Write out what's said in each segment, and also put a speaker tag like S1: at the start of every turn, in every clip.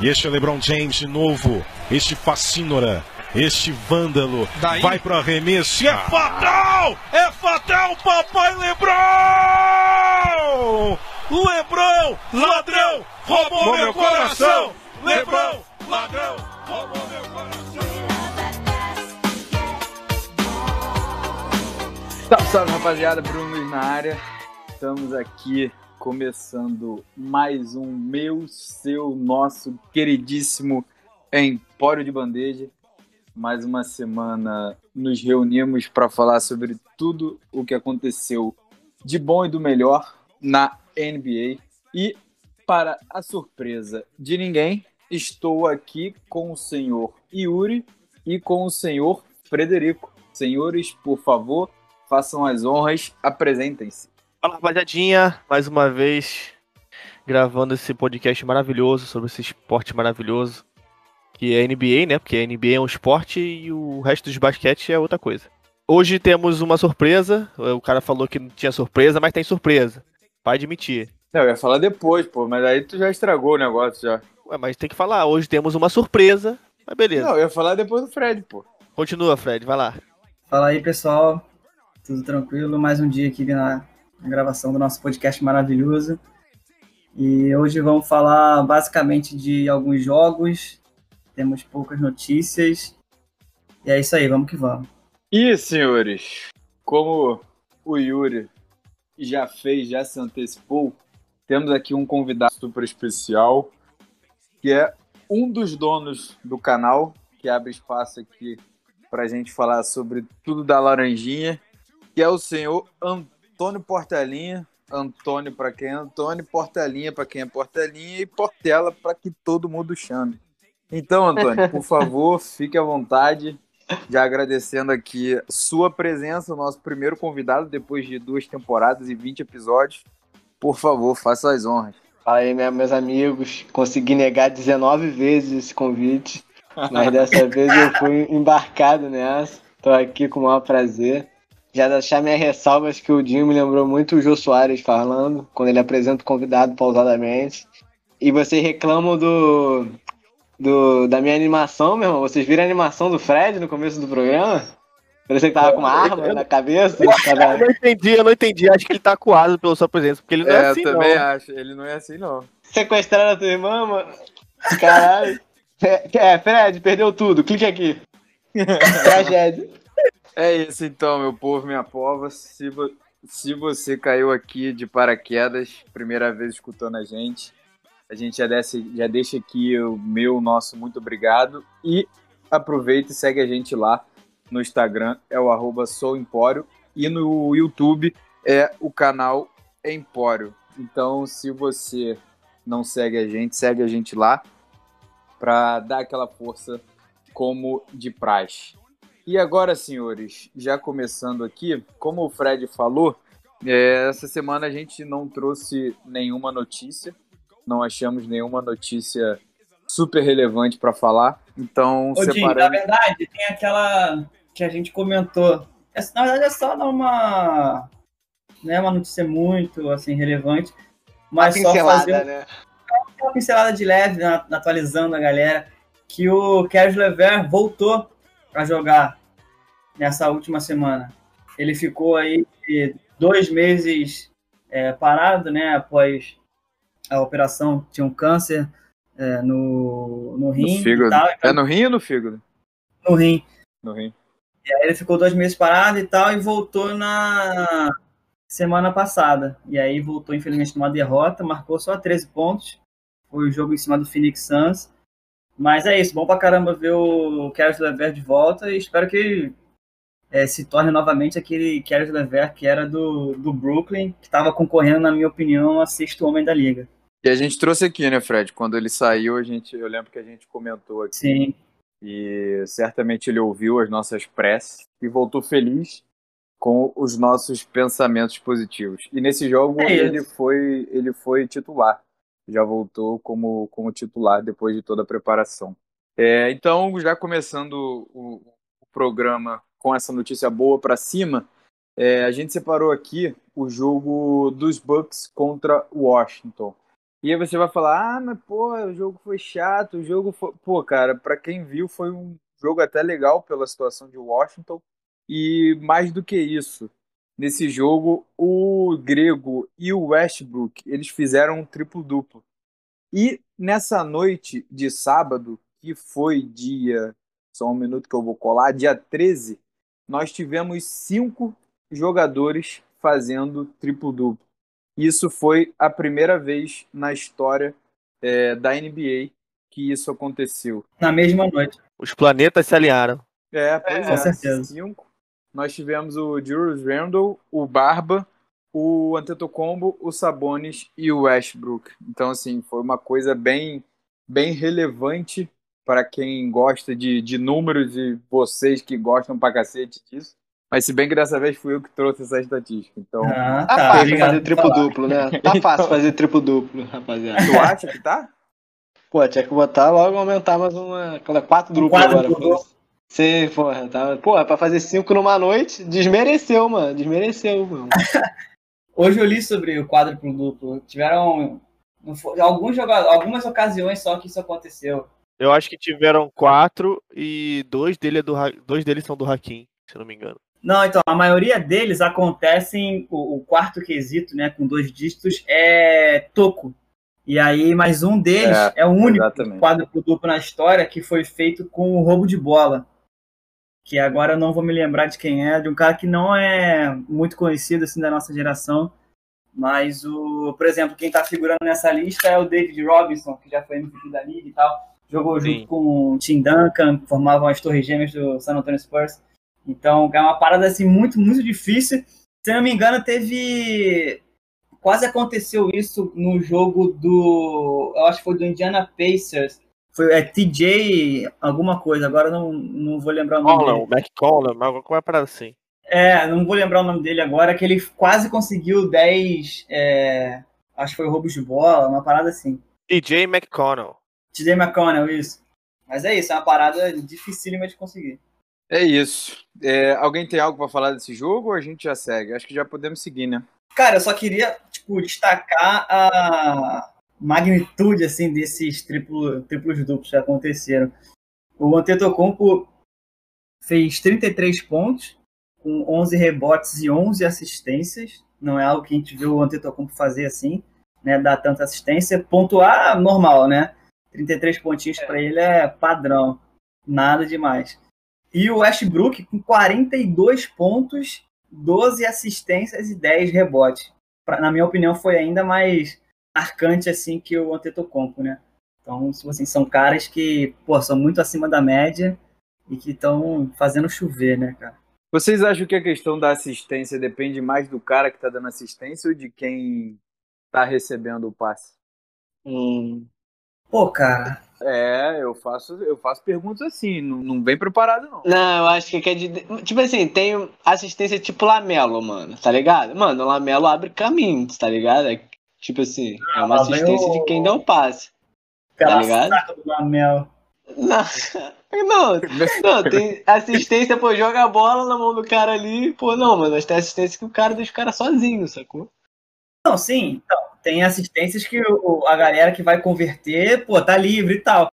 S1: E este é LeBron James de novo. Este fascínora. Este vândalo.
S2: Daí?
S1: Vai pro arremesso. E é fatal! É fatal, papai LeBron! LeBron, ladrão, roubou meu coração! LeBron, ladrão, roubou meu coração!
S3: Salve, salve rapaziada, Bruno Luiz na área. Estamos aqui começando mais um meu, seu, nosso queridíssimo Empório de Bandeja. Mais uma semana nos reunimos para falar sobre tudo o que aconteceu de bom e do melhor na NBA. E, para a surpresa de ninguém, estou aqui com o senhor Yuri e com o senhor Frederico. Senhores, por favor, façam as honras, apresentem-se.
S2: Fala rapaziadinha, mais uma vez gravando esse podcast maravilhoso sobre esse esporte maravilhoso que é NBA, né? Porque a NBA é um esporte e o resto dos basquete é outra coisa. Hoje temos uma surpresa. O cara falou que não tinha surpresa, mas tem surpresa. Vai admitir.
S3: Não, eu ia falar depois, pô, mas aí tu já estragou o negócio já.
S2: Ué, mas tem que falar. Hoje temos uma surpresa. Mas beleza.
S3: Não, eu ia falar depois do Fred, pô.
S2: Continua, Fred. Vai lá.
S4: Fala aí, pessoal. Tudo tranquilo? Mais um dia aqui na, na gravação do nosso podcast maravilhoso. E hoje vamos falar basicamente de alguns jogos. Temos poucas notícias. E é isso aí, vamos que vamos.
S3: E, senhores, como o Yuri já fez, já se antecipou, temos aqui um convidado super especial, que é um dos donos do canal, que abre espaço aqui para a gente falar sobre tudo da Laranjinha, que é o senhor Antônio Portelinha. Antônio para quem é Antônio, Portelinha para quem é Portelinha e Portela para que todo mundo chame. Então, Antônio, por favor, fique à vontade, já agradecendo aqui sua presença, o nosso primeiro convidado depois de duas temporadas e 20 episódios. Por favor, faça as honras.
S5: Fala aí, meus amigos. Consegui negar 19 vezes esse convite, mas dessa vez eu fui embarcado nessa. Tô aqui com o maior prazer. Já deixar minhas ressalvas que o Dinho me lembrou muito o Jô Soares falando, quando ele apresenta o convidado pausadamente. E vocês reclamam do, do, da minha animação, meu irmão. Vocês viram a animação do Fred no começo do programa? Parecia que tava com uma arma na cabeça. Tava...
S2: Eu não entendi, eu não entendi. Acho que ele tá acuado pela sua presença, porque ele não é,
S3: É,
S2: assim,
S3: eu também
S2: não.
S3: acho. Ele não é assim, não.
S5: Sequestraram a tua irmã, mano. Caralho. É, é, Fred, perdeu tudo. Clique aqui. Tragédia.
S3: É isso então, meu povo, minha pova. Se, vo- se você caiu aqui de paraquedas, primeira vez escutando a gente, a gente já, desce, já deixa aqui o meu, nosso muito obrigado. E aproveita e segue a gente lá no Instagram, é o arroba souempório. E no YouTube é o canal Empório. Então, se você não segue a gente, segue a gente lá para dar aquela força como de praxe. E agora, senhores, já começando aqui, como o Fred falou, é, essa semana a gente não trouxe nenhuma notícia, não achamos nenhuma notícia super relevante para falar, então
S4: Ô, Dinho, na
S3: separando.
S4: verdade, tem aquela que a gente comentou. Essa, na verdade, é só uma. Não é uma notícia muito assim, relevante,
S5: Uma
S4: mas só fazer um-
S5: né?
S4: uma pincelada de leve, na- atualizando a galera, que o Caris Lever voltou a jogar nessa última semana. Ele ficou aí dois meses é, parado, né? Após a operação, tinha um câncer é, no, no rim
S3: No fígado.
S4: tal,
S3: É no rim ou no fígado?
S4: no rim.
S3: No rim.
S4: E aí ele ficou dois meses parado e tal, e voltou na semana passada. E aí voltou, infelizmente, numa derrota, marcou só 13 pontos. Foi o jogo em cima do Phoenix Suns. Mas é isso, bom pra caramba ver o Caris Lever de volta e espero que eh, se torne novamente aquele Caris Lever que era do, do Brooklyn, que estava concorrendo, na minha opinião, a sexto homem da liga.
S3: E a gente trouxe aqui, né, Fred? Quando ele saiu, a gente, eu lembro que a gente comentou aqui.
S4: Sim,
S3: E certamente ele ouviu as nossas preces e voltou feliz com os nossos pensamentos positivos. E nesse jogo
S4: É
S3: ele foi ele foi titular. Já voltou como, como titular depois de toda a preparação. É, então, já começando o, o programa com essa notícia boa para cima, é, a gente separou aqui o jogo dos Bucks contra Washington. E aí você vai falar, ah, mas pô, o jogo foi chato, o jogo foi. Pô, cara, pra quem viu, foi um jogo até legal pela situação de Washington. E mais do que isso, nesse jogo, o Grego e o Westbrook, eles fizeram um triplo-duplo. E nessa noite de sábado, que foi dia. Só um minuto que eu vou colar, dia 13, nós tivemos cinco jogadores fazendo triplo-duplo. Isso foi a primeira vez na história é, da NBA que isso aconteceu.
S4: Na mesma noite.
S2: Os planetas se alinharam.
S3: É, pois
S4: Com
S3: é.
S4: certeza.
S3: Cinco. Nós tivemos o Julius Randle, o Barba, o Antetokounmpo, o Sabonis e o Westbrook. Então, assim, foi uma coisa bem, bem relevante para quem gosta de, de números e vocês que gostam pra cacete disso. Mas se bem que dessa vez fui eu que trouxe essa estatística. Então,
S4: Ah,
S5: Tá,
S4: tá.
S5: fácil fazer
S4: por
S5: triplo
S4: falar.
S5: duplo, né? Tá fácil fazer triplo duplo, rapaziada.
S3: tu acha que tá?
S5: Pô, tinha que botar logo aumentar mais uma. Aquela quatro duplas
S4: quadro
S5: agora.
S4: duplo.
S5: Sim, porra. Tá... Porra, pra fazer cinco numa noite, desmereceu, mano. Desmereceu, mano.
S4: Hoje eu li sobre o quádruplo duplo. Tiveram não foi- alguns jogadores, algumas ocasiões só que isso aconteceu.
S2: Eu acho que tiveram quatro e dois, dele é do, dois deles são do Hakim, se eu não me engano.
S4: Não, então, a maioria deles acontecem, o, o quarto quesito, né, com dois dígitos, é toco. E aí, mais um deles
S3: É,
S4: é, o único
S3: exatamente.
S4: quádruplo duplo na história que foi feito com o roubo de bola. Que agora eu não vou me lembrar de quem é, de um cara que não é muito conhecido assim da nossa geração. Mas o, por exemplo, quem tá figurando nessa lista é o David Robinson, que já foi MVP da liga e tal. Jogou
S2: Sim.
S4: junto com o Tim Duncan, formavam as torres gêmeas do San Antonio Spurs. Então, é uma parada assim muito, muito difícil. Se não me engano, teve. Quase aconteceu isso no jogo do. Eu acho que foi do Indiana Pacers. Foi é, TJ alguma coisa, agora não, não vou lembrar o nome
S2: Conlan,
S4: dele.
S2: mas alguma parada assim.
S4: É, não vou lembrar o nome dele agora, que ele quase conseguiu 10. é, acho que foi roubos de bola, uma parada assim.
S2: DJ McConnell.
S4: TJ McConnell, isso. Mas é isso, é uma parada dificílima de conseguir.
S3: É isso. É, alguém tem algo pra falar desse jogo ou a gente já segue? Acho que já podemos seguir, né?
S4: Cara, eu só queria, tipo, destacar a magnitude, assim, desses triplo, triplos duplos que aconteceram. O Antetokounmpo fez 33 pontos, com 11 rebotes e 11 assistências. Não é algo que a gente viu o Antetokounmpo fazer assim, né, dar tanta assistência. Pontuar, normal, né? 33 pontinhos para ele é padrão, nada demais. E o Westbrook com 42 pontos 12 assistências e 10 rebotes. Pra- na minha opinião, foi ainda mais marcante assim que o Antetokounmpo, né? Então, tipo assim, são caras que, pô, são muito acima da média e que estão fazendo chover, né, cara?
S3: Vocês acham que a questão da assistência depende mais do cara que tá dando assistência ou de quem tá recebendo o passe?
S5: Hum.
S4: Pô, cara,
S3: É, eu faço, eu faço perguntas assim, não, não vem preparado, não.
S5: Não, eu acho que quer dizer. Tipo assim, tem assistência tipo Lamelo, mano, tá ligado? Mano, o Lamelo abre caminhos, tá ligado? É, tipo assim, é uma assistência
S4: o-
S5: de quem dá o passe.
S4: pela
S5: ligado?
S4: saca do Lamel.
S5: Não, não, não, tem assistência, pô, joga a bola na mão do cara ali, pô, não, mano, mas tem assistência que o cara deixa o cara sozinho, sacou?
S4: Não, sim, então, tem assistências que o- a galera que vai converter, pô, tá livre e tal.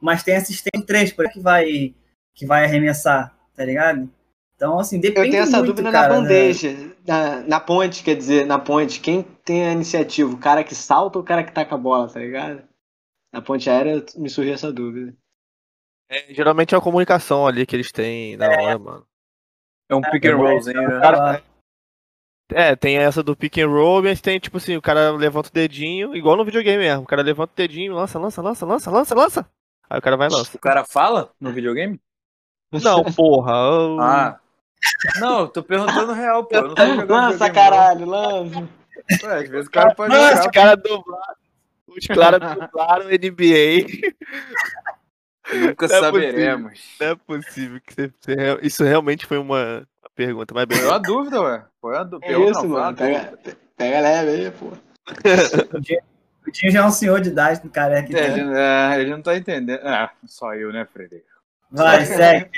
S4: Mas tem assistente 3, por aí que vai, que vai arremessar, tá ligado? Então, assim, depende
S5: Eu tenho essa
S4: muito,
S5: dúvida
S4: cara,
S5: na
S4: né?
S5: bandeja, na, na ponte, quer dizer, na ponte, quem tem a iniciativa, o cara que salta ou o cara que taca a bola, tá ligado? Na ponte aérea me surgiu essa dúvida.
S2: É, geralmente é a comunicação ali que eles têm na hora, mano.
S3: É um pick and rollzinho, né?
S2: É, tem essa do pick and roll, mas tem tipo assim, o cara levanta o dedinho, igual no videogame mesmo. O cara levanta o dedinho, lança, lança, lança, lança, lança, lança. Aí o cara vai e lança.
S3: O cara fala no videogame?
S2: Não, porra. eu-
S3: Ah. Não, eu tô perguntando real, pô. Eu não tô jogando
S5: Lança, caralho, lança.
S3: Ué, às vezes o cara pode
S2: os
S3: jogar.
S2: caras dublaram. Os caras dublaram NBA.
S3: Nunca
S2: Não é
S3: saberemos.
S2: Não é possível que você, isso realmente foi uma pergunta, mas
S3: Foi
S2: beleza.
S3: uma dúvida, ué. Foi uma dúvida.
S5: É isso, mano, pega, pega leve aí, pô.
S4: O Dinho já é um senhor de idade, do careca.
S3: É,
S4: então.
S3: ele, é, ele não tá entendendo. Ah, só eu, né, Frederico?
S4: Vai, segue.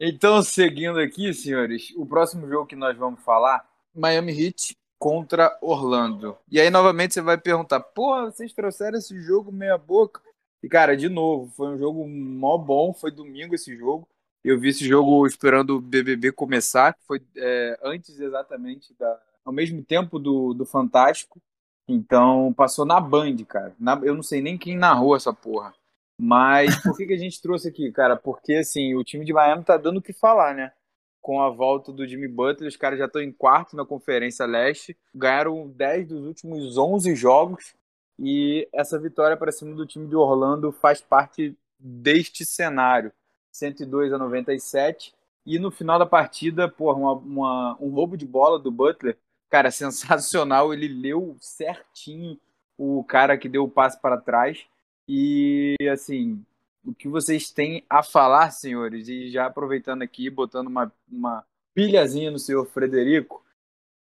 S3: Então, seguindo aqui, senhores, o próximo jogo que nós vamos falar, Miami Heat contra Orlando. E aí, novamente, você vai perguntar: pô, vocês trouxeram esse jogo meia-boca? E, cara, de novo, foi um jogo mó bom. Foi domingo esse jogo. Eu vi esse jogo esperando o BBB começar, que foi é, antes exatamente da. ao mesmo tempo do, do Fantástico. Então, passou na Band, cara. Na, eu não sei nem quem narrou essa porra. Mas por que, que a gente trouxe aqui, cara? Porque, assim, o time de Miami tá dando o que falar, né? Com a volta do Jimmy Butler, os caras já estão em quarto na Conferência Leste, ganharam 10 dos últimos 11 jogos, e essa vitória para cima do time de Orlando faz parte deste cenário. 102 a 97. E no final da partida, porra, uma, uma, um roubo de bola do Butler, cara, sensacional. Ele leu certinho o cara que deu o passe para trás. E assim, o que vocês têm a falar, senhores, e já aproveitando aqui, botando uma, uma pilhazinha no senhor Frederico,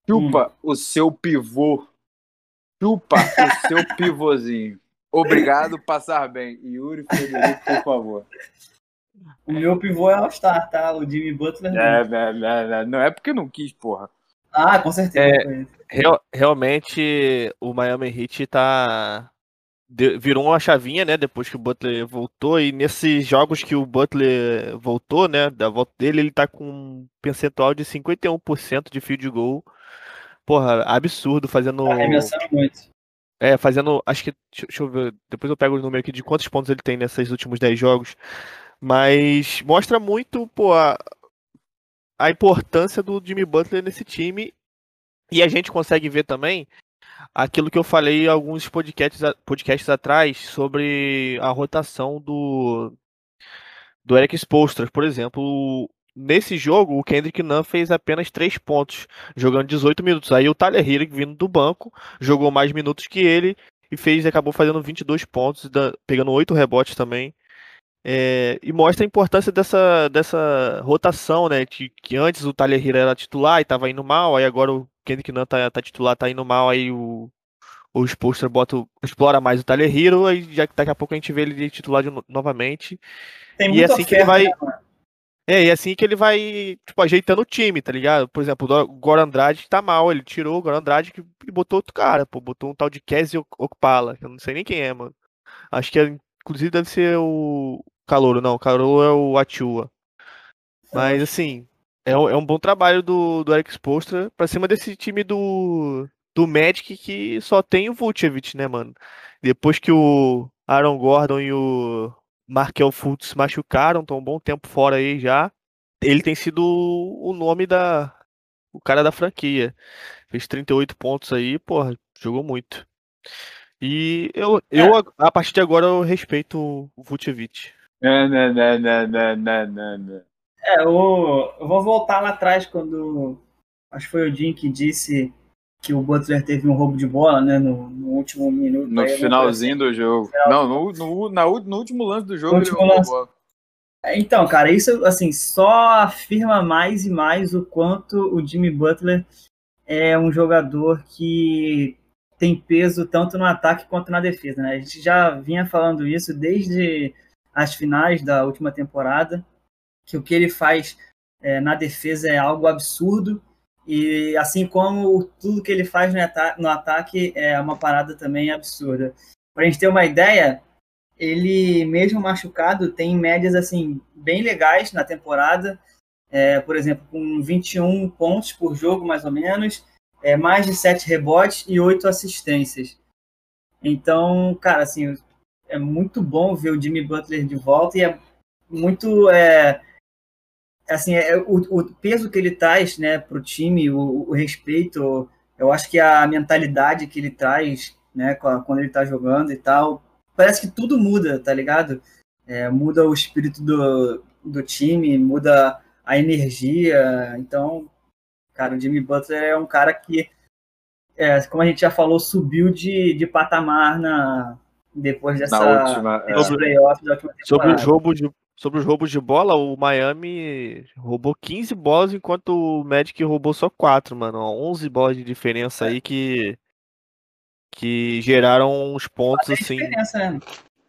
S3: chupa hum. o seu pivô. Chupa o seu pivôzinho. Obrigado, passar bem. Yuri Frederico, por favor.
S4: O meu pivô é All-Star, tá? O Jimmy Butler.
S3: É, é, é, é, não é porque não quis, porra.
S4: Ah, com certeza.
S2: É, real, realmente o Miami Heat tá virou uma chavinha, né, depois que o Butler voltou, e nesses jogos que o Butler voltou, né, da volta dele, ele tá com um percentual de 51% de field goal. Porra, absurdo, fazendo... Tá
S4: arremessando muito.
S2: É, fazendo, acho que, deixa eu ver, depois eu pego o número aqui de quantos pontos ele tem nesses últimos 10 jogos, mas mostra muito, pô, a, a importância do Jimmy Butler nesse time, e a gente consegue ver também aquilo que eu falei em alguns podcasts, podcasts atrás sobre a rotação do, do Eric Spoelstra, por exemplo. Nesse jogo, o Kendrick Nunn fez apenas 3 pontos, jogando 18 minutos. Aí o Tyler Hero, vindo do banco, jogou mais minutos que ele e fez acabou fazendo 22 pontos, pegando 8 rebotes também. É, e mostra a importância dessa, dessa rotação, né? Que, que antes o Tyler Hero era titular e estava indo mal, aí agora o Kendrick Nunn tá, tá titular, tá indo mal, aí o, o Spolster bota, explora mais o Tyler Hero, aí já, daqui a pouco a gente vê ele titular de, novamente.
S4: Tem
S2: e é assim
S4: oferta,
S2: que ele vai.
S4: Né,
S2: é, e é assim que ele vai, tipo, ajeitando o time, tá ligado? Por exemplo, o Goran Andrade tá mal, ele tirou o Goran Andrade e botou outro cara, pô, botou um tal de Casey Okpala, que eu não sei nem quem é, mano. Acho que, é, inclusive, deve ser o Calouro, não, o Calouro é o Atiua. Mas, assim, é, é um bom trabalho do, do Eric Spolstra pra cima desse time do, do Magic que só tem o Vucevic, né, mano? Depois que o Aaron Gordon e o Markel Fultz machucaram, estão um bom tempo fora aí já. Ele tem sido o nome da. o cara da franquia. Fez 38 pontos aí, porra, jogou muito. E eu, eu é. a partir de agora, eu respeito o Vucevic.
S4: É, eu, eu vou voltar lá atrás quando. Acho que foi o Jim que disse que o Butler teve um roubo de bola, né, no, no último minuto.
S3: No finalzinho do jogo. Não, no, no, na, no último lance do jogo no ele roubou bola.
S4: Então, cara, isso assim só afirma mais e mais o quanto o Jimmy Butler é um jogador que tem peso tanto no ataque quanto na defesa. Né? A gente já vinha falando isso desde as finais da última temporada, que o que ele faz é, na defesa é algo absurdo e assim como tudo que ele faz no, ata no ataque é uma parada também absurda. Para a gente ter uma ideia, ele mesmo machucado tem médias assim bem legais na temporada. É, por exemplo, com 21 pontos por jogo, mais ou menos, é, mais de 7 rebotes e 8 assistências. Então, cara, assim, é muito bom ver o Jimmy Butler de volta e é muito é, assim, é, o, o, peso que ele traz né, para o time, o, respeito, eu acho que a mentalidade que ele traz né, quando ele está jogando e tal, parece que tudo muda, tá ligado? É, muda o espírito do, do time, muda a energia. Então, cara, o Jimmy Butler é um cara que, é, como a gente já falou, subiu de, de patamar na, depois dessa
S3: na última, é.
S4: playoff da última temporada.
S2: Sobre os roubos de Sobre os roubos de bola, o Miami roubou 15 bolas, enquanto o Magic roubou só 4, mano. 11 bolas de diferença aí que que geraram uns pontos assim.
S5: Né?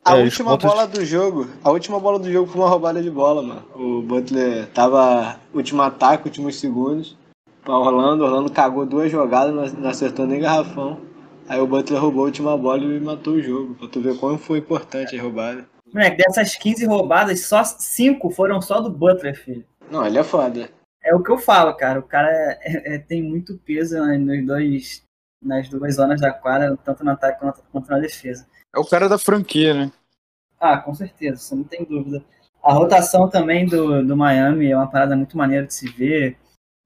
S5: A é, última pontos... bola do jogo, a última bola do jogo foi uma roubada de bola, mano. O Butler tava último ataque, últimos segundos. pra Orlando. Orlando cagou duas jogadas, não acertou nem garrafão. Aí o Butler roubou a última bola e matou o jogo. Pra tu ver como foi importante a roubada.
S4: Moleque, dessas 15 roubadas, só 5 foram só do Butler, filho.
S5: Não, ele é foda.
S4: É o que eu falo, cara. O cara é- é- tem muito peso né, nos dois, nas duas zonas da quadra, tanto no ataque quanto, quanto na defesa.
S3: É o cara da franquia, né?
S4: Ah, com certeza, isso não tem dúvida. A rotação também do, do Miami é uma parada muito maneira de se ver,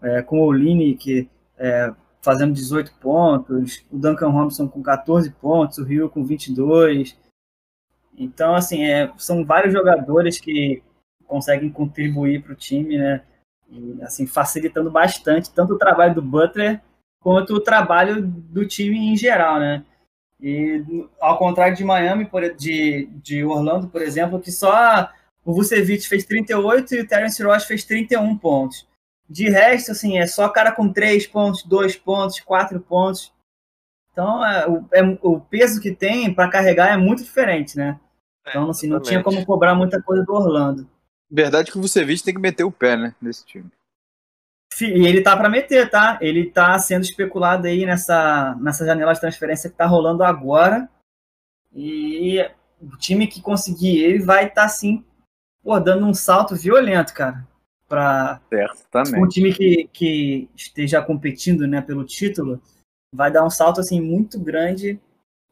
S4: é, com o Line que é, fazendo 18 pontos, o Duncan Robinson com 14 pontos, o Rio com 22. Então, assim, é, são vários jogadores que conseguem contribuir para o time, né? E, assim, facilitando bastante tanto o trabalho do Butler quanto o trabalho do time em geral, né? E ao contrário de Miami, por, de, de Orlando, por exemplo, que só o Vucevic fez 38 e o Terence Ross fez 31 pontos. De resto, assim, é só cara com 3 pontos, 2 pontos, 4 pontos. Então, é, o, é- o peso que tem para carregar é muito diferente, né? Então, assim, não tinha como cobrar muita coisa do Orlando.
S3: Verdade que o Vucevic tem que meter o pé, né? Nesse time.
S4: E ele tá para meter, tá? Ele tá sendo especulado aí nessa, nessa janela de transferência que tá rolando agora. E o time que conseguir ele vai estar, assim, pô, dando um salto violento, cara. Pra
S3: Certo,
S4: um
S3: também.
S4: time que, que esteja competindo né, pelo título, vai dar um salto, assim, muito grande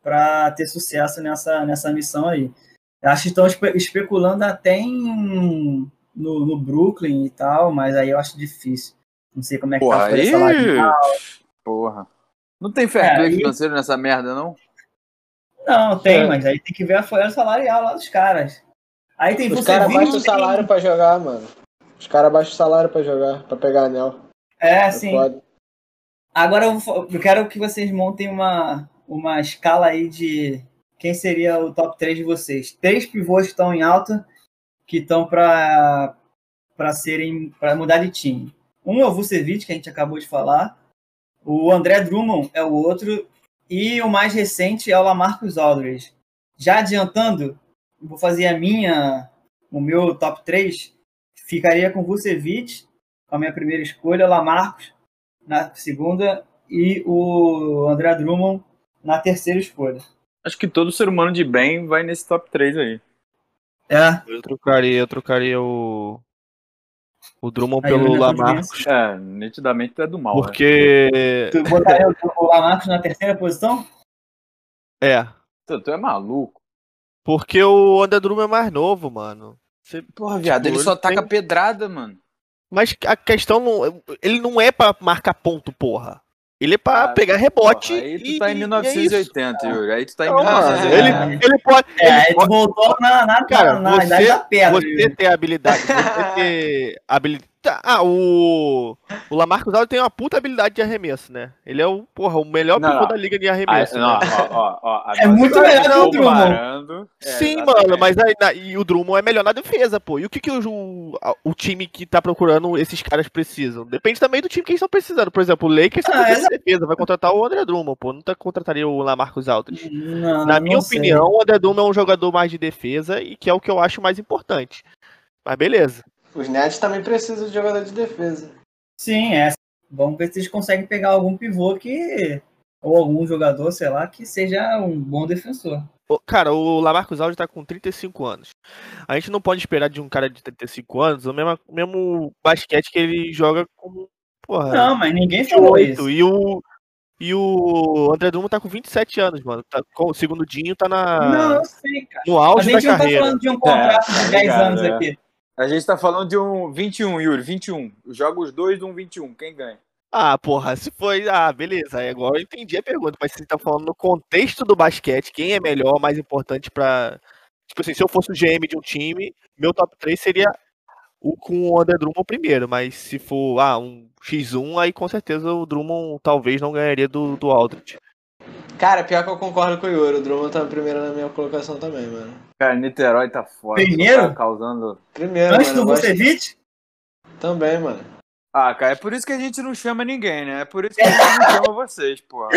S4: para ter sucesso nessa, nessa missão aí. Acho que estão espe- especulando até em, no, no Brooklyn e tal, mas aí eu acho difícil. Não sei como é que
S3: Porra,
S4: tá
S3: aí.
S4: salarial.
S3: Porra. Não tem fair
S4: É,
S3: play
S4: aí-
S3: financeiro nessa merda, não?
S4: Não, tem,
S5: É.
S4: mas aí tem que ver a folha salarial lá dos caras. Aí tem
S5: Os caras baixam o salário pra jogar, mano. Os caras baixam o salário pra jogar, pra pegar anel.
S4: É,
S5: É
S4: sim.
S5: foda.
S4: Agora eu, vou- eu quero que vocês montem uma, uma escala aí de quem seria o top 3 de vocês. Três pivôs que estão em alta, que estão para para serem para mudar de time. Um é o Vucevic, que a gente acabou de falar. O André Drummond é o outro. E o mais recente é o Lamarcus Aldridge. Já adiantando, vou fazer a minha, o meu top 3. Ficaria com Vucevic, com a minha primeira escolha, Lamarcus na segunda e o André Drummond na terceira escolha.
S3: Acho que todo ser humano de bem vai nesse top 3 aí.
S4: É,
S2: Eu trocaria, eu trocaria o. O Drummond
S4: Aí,
S2: pelo
S4: olha a
S2: Lamarcus.
S3: É, nitidamente tu é do mal. né?
S2: Porque.
S4: tu botaria o- Lamarcus na terceira posição?
S2: É.
S3: Tu, tu é maluco.
S2: Porque o André Drummond é mais novo, mano. Você-
S3: Porra, viado,
S2: Tipo,
S3: ele só
S2: ele
S3: taca
S2: tem-
S3: pedrada, mano.
S2: Mas a questão não. Ele não é pra marcar ponto, porra. Ele é pra
S3: Ah,
S2: pegar rebote.
S3: Porra, aí tu
S2: e,
S3: tá em
S2: e é isso.
S3: 1980, Yuri. Aí tu tá em
S2: Não, mano,
S3: 1980.
S2: ele, ele pode.
S4: É,
S2: ele
S4: aí tu
S2: pode-
S4: voltou na, na,
S2: Cara,
S4: na, na idade
S2: você-
S4: da pedra.
S2: Você ter habilidade, você ter habilidade. Ah, o. O Lamarcus Aldridge tem uma puta habilidade de arremesso, né? Ele é o, porra, o melhor
S3: Não,
S2: pivô
S3: não.
S2: da liga de
S3: Ah,
S2: arremesso.
S3: não,
S2: né?
S3: ó, ó, ó,
S4: É muito
S3: tá
S4: melhor que o Drummond.
S3: É,
S2: Sim,
S3: exatamente.
S2: mano, mas aí, na- e o Drummond é melhor na defesa, pô. E o que, que o, o, o time que tá procurando esses caras precisam? Depende também do time que eles estão precisando. Por exemplo, o Lakers tá
S4: Ah,
S2: de defesa, vai contratar o André Drummond, pô. Não tá, contrataria o Lamarcus Aldridge.
S4: Não,
S2: Na minha
S4: não sei.
S2: opinião, o André Drummond é um jogador mais de defesa e que é o que eu acho mais importante. Mas beleza.
S5: Os Nets também precisam de jogador de defesa.
S4: Sim, é. Vamos ver se eles conseguem pegar algum pivô que. Ou algum jogador, sei lá, que seja um bom defensor.
S2: Cara, o Lamarcus Aldridge tá com 35 anos. A gente não pode esperar de um cara de 35 anos o mesmo, o mesmo basquete que ele joga com. Porra,
S4: Não, mas ninguém falou
S2: 28.
S4: isso.
S2: E o, e o André Drummond tá com 27 anos, mano. Tá, com, segundo o Dinho, tá na,
S4: Não, eu sei, cara.
S2: no
S4: A
S2: auge da
S4: gente não tá
S2: carreira.
S4: falando de um contrato
S3: tá
S4: de 10
S3: ligado,
S4: anos
S3: é.
S4: aqui.
S3: A gente tá falando de um 21, Yuri, 21. Joga os dois de um 21, quem ganha?
S2: Ah, porra, se foi. Ah, beleza. Aí agora eu entendi a pergunta. Mas você tá falando no contexto do basquete, quem é melhor, mais importante pra. Tipo assim, se eu fosse o GM de um time, meu top 3 seria o com o André Drummond primeiro. Mas se for ah, um X1, aí com certeza o Drummond talvez não ganharia do, do Aldridge.
S5: Cara, pior que eu concordo com o Yuri. O Drummond tá primeiro na minha colocação também, mano.
S3: Cara, Niterói tá foda.
S4: Primeiro?
S3: Tá causando.
S5: Primeiro,
S4: Antes
S5: mano.
S4: do
S5: eu gosto-
S4: Vucevic?
S5: Também, mano.
S3: Ah, cara, é por isso que a gente não chama ninguém, né? É por isso que a gente não chama vocês, porra.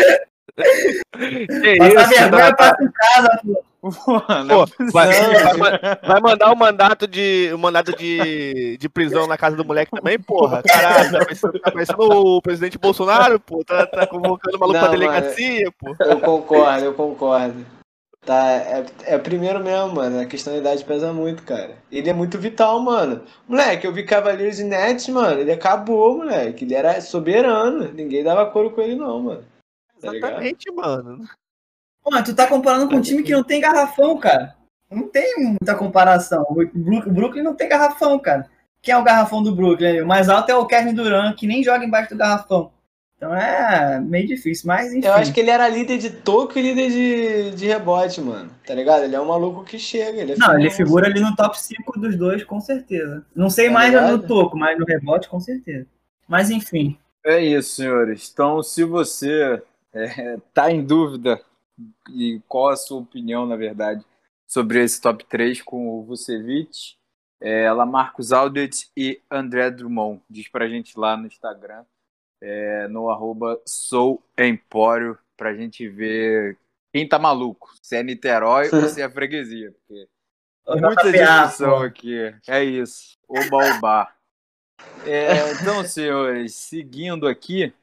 S2: Que
S4: Passar
S2: isso,
S4: vergonha
S2: tá-
S4: passa em casa, pô.
S2: Pô, vai, vai ma- vai mandar o mandato de o mandato de, de prisão na casa do moleque também, porra. Caralho, tá parecendo, tá o presidente Bolsonaro, pô. Tá, tá convocando o maluco
S5: Não,
S2: pra
S5: mano.
S2: delegacia, pô.
S5: Eu concordo, eu concordo. Tá, é, é primeiro mesmo, mano. A questão da idade pesa muito, cara. Ele é muito vital, mano. Moleque, eu vi Cavaleiros e Nets, mano. Ele acabou, moleque. Ele era soberano. Ninguém dava couro com ele, não, mano. Tá?
S2: Exatamente, mano.
S4: Mano, tu tá comparando com um time que não tem garrafão, cara. Não tem muita comparação. O Brook- o Brooklyn não tem garrafão, cara. Quem é o garrafão do Brooklyn? O mais alto é o Kevin Durant, que nem joga embaixo do garrafão. Então é meio difícil, mas enfim.
S5: Eu acho que ele era líder de toco e líder de, de rebote, mano. Tá ligado? Ele é um maluco que chega. Ele é
S4: Não, ele figura ali no top 5 dos dois, com certeza. Não sei
S5: Tá
S4: mais
S5: ligado?
S4: no toco, mas no rebote, com certeza. Mas enfim.
S3: É isso, senhores. Então, se você é, tá em dúvida e qual a sua opinião, na verdade, sobre esse top 3 com o Vucevic, é, ela Marcos Aldridge e André Drummond. Diz pra gente lá no Instagram, é, no arroba souempório, pra gente ver quem tá maluco, se é Niterói ou se é freguesia. Porque muita discussão aqui. É isso. Oba, oba. É, então, senhores, seguindo aqui,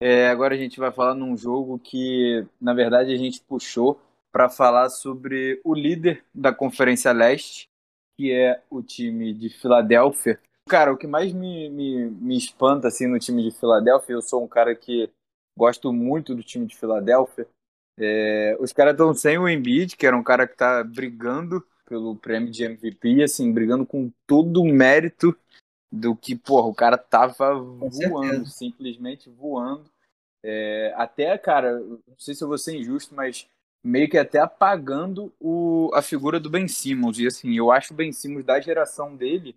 S3: é, agora a gente vai falar num jogo que, na verdade, a gente puxou para falar sobre o líder da Conferência Leste, que é o time de Filadélfia. Cara, o que mais me, me, me espanta assim, no time de Filadélfia, eu sou um cara que gosto muito do time de Filadélfia. É, os caras estão sem o Embiid, que era um cara que tá brigando pelo prêmio de MVP, assim, brigando com todo o mérito do que, porra, o cara tava voando, simplesmente voando. É, até, cara, não sei se eu vou ser injusto, mas meio que até apagando o, a figura do Ben Simmons. E assim, eu acho o Ben Simmons da geração dele,